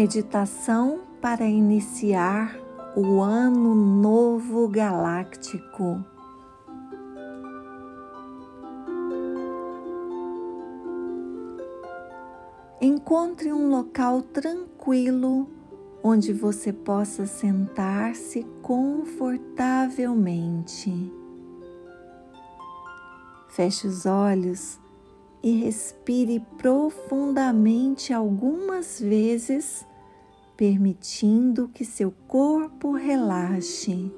Meditação para iniciar o Ano Novo Galáctico. Encontre um local tranquilo onde você possa sentar-se confortavelmente. Feche os olhos e respire profundamente algumas vezes, permitindo que seu corpo relaxe.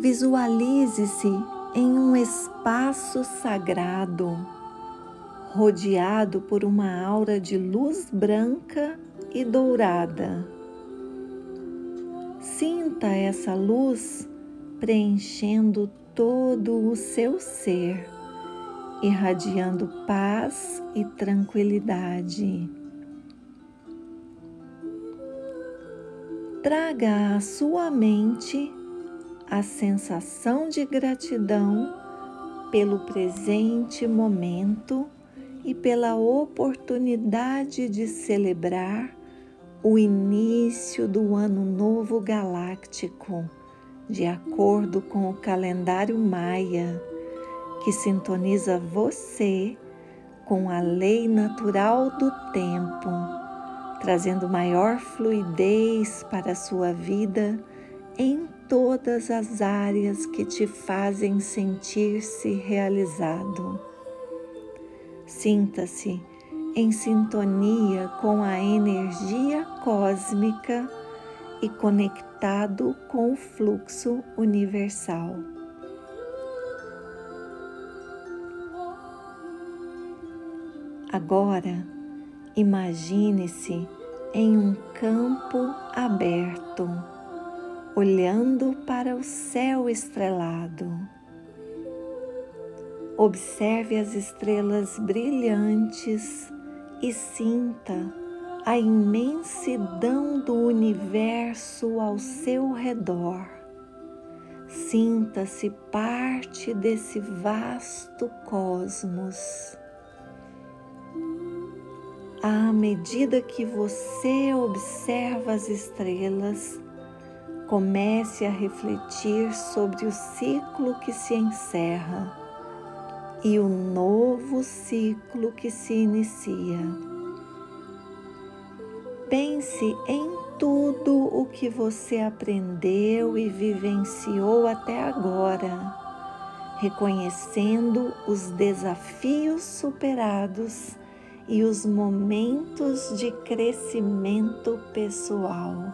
Visualize-se em um espaço sagrado, rodeado por uma aura de luz branca e dourada. Sinta essa luz preenchendo todo o seu ser, irradiando paz e tranquilidade. Traga à sua mente a sensação de gratidão pelo presente momento e pela oportunidade de celebrar o início do Ano Novo Galáctico, de acordo com o calendário Maia, que sintoniza você com a lei natural do tempo, trazendo maior fluidez para a sua vida em todas as áreas que te fazem sentir-se realizado. Sinta-se em sintonia com a energia cósmica e conectado com o fluxo universal. Agora, imagine-se em um campo aberto olhando para o céu estrelado. Observe as estrelas brilhantes e sinta a imensidão do universo ao seu redor. Sinta-se parte desse vasto cosmos. À medida que você observa as estrelas, comece a refletir sobre o ciclo que se encerra e o novo ciclo que se inicia. Pense em tudo o que você aprendeu e vivenciou até agora, reconhecendo os desafios superados e os momentos de crescimento pessoal.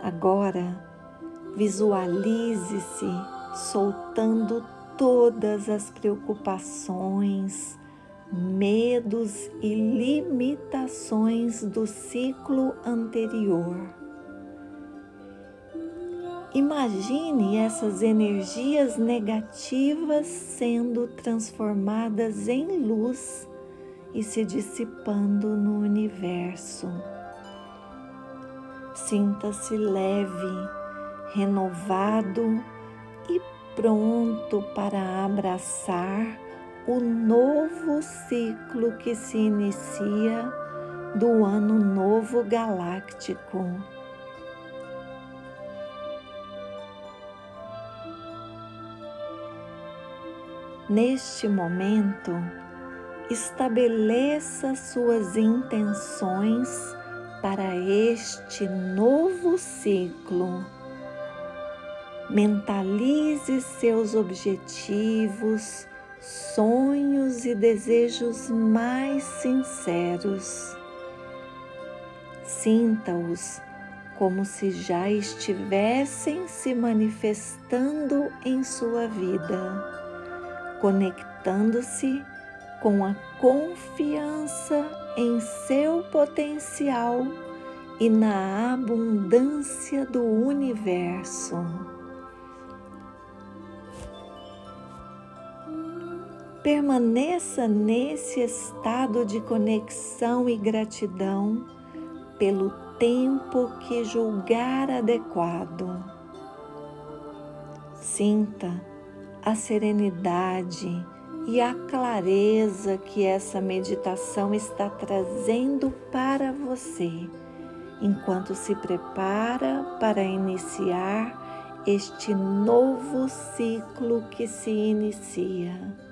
Agora, visualize-se soltando todas as preocupações, medos e limitações do ciclo anterior. Imagine essas energias negativas sendo transformadas em luz e se dissipando no universo. Sinta-se leve, renovado e pronto para abraçar o novo ciclo que se inicia do Ano Novo Galáctico. Neste momento, estabeleça suas intenções para este novo ciclo. Mentalize seus objetivos, sonhos e desejos mais sinceros. Sinta-os como se já estivessem se manifestando em sua vida, conectando-se com a confiança em seu potencial e na abundância do universo. Permaneça nesse estado de conexão e gratidão pelo tempo que julgar adequado. Sinta a serenidade e a clareza que essa meditação está trazendo para você, enquanto se prepara para iniciar este novo ciclo que se inicia.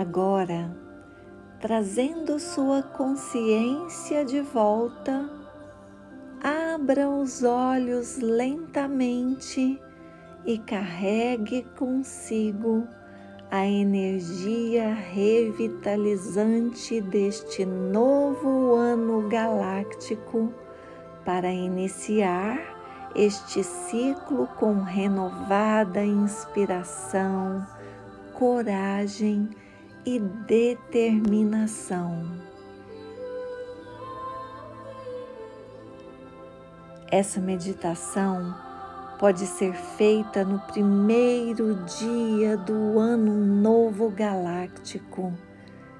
Agora, trazendo sua consciência de volta, abra os olhos lentamente e carregue consigo a energia revitalizante deste novo ano galáctico para iniciar este ciclo com renovada inspiração, coragem e determinação. Essa meditação pode ser feita no primeiro dia do Ano Novo Galáctico,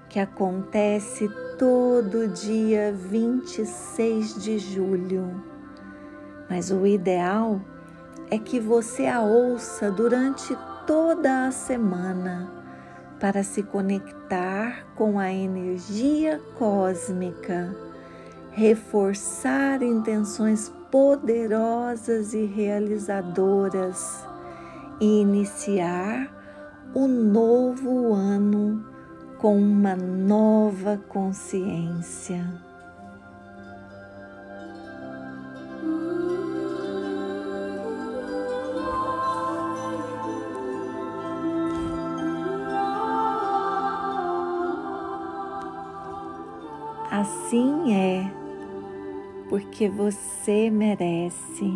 que acontece todo dia 26 de julho. Mas o ideal é que você a ouça durante toda a semana para se conectar com a energia cósmica, reforçar intenções poderosas e realizadoras e iniciar o novo ano com uma nova consciência. Assim é, porque você merece.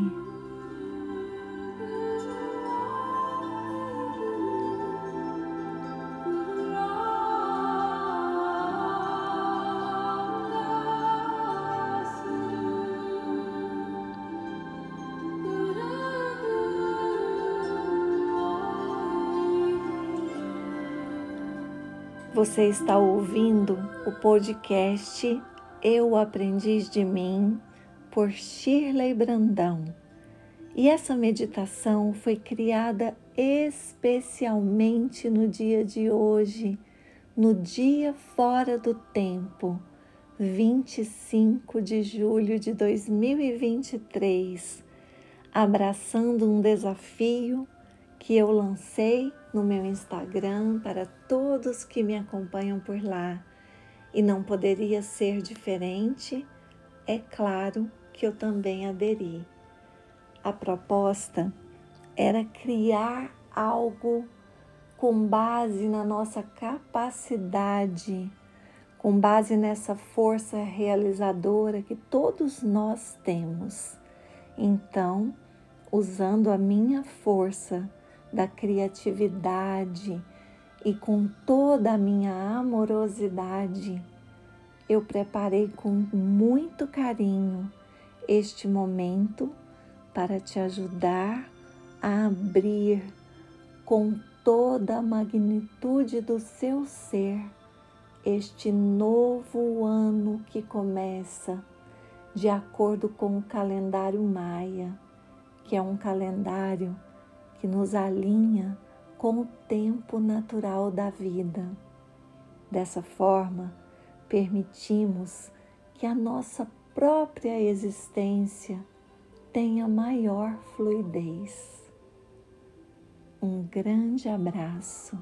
Você está ouvindo o podcast Eu Aprendiz de Mim por Shirley Brandão. E essa meditação foi criada especialmente no dia de hoje, no dia fora do tempo, 25 de julho de 2023, abraçando um desafio que eu lancei no meu Instagram para todos que me acompanham por lá. E não poderia ser diferente, é claro que eu também aderi. A proposta era criar algo com base na nossa capacidade, com base nessa força realizadora que todos nós temos. Então, usando a minha força, da criatividade e com toda a minha amorosidade, eu preparei com muito carinho este momento para te ajudar a abrir com toda a magnitude do seu ser este novo ano que começa de acordo com o calendário maia, que é um calendário que nos alinha com o tempo natural da vida. Dessa forma, permitimos que a nossa própria existência tenha maior fluidez. Um grande abraço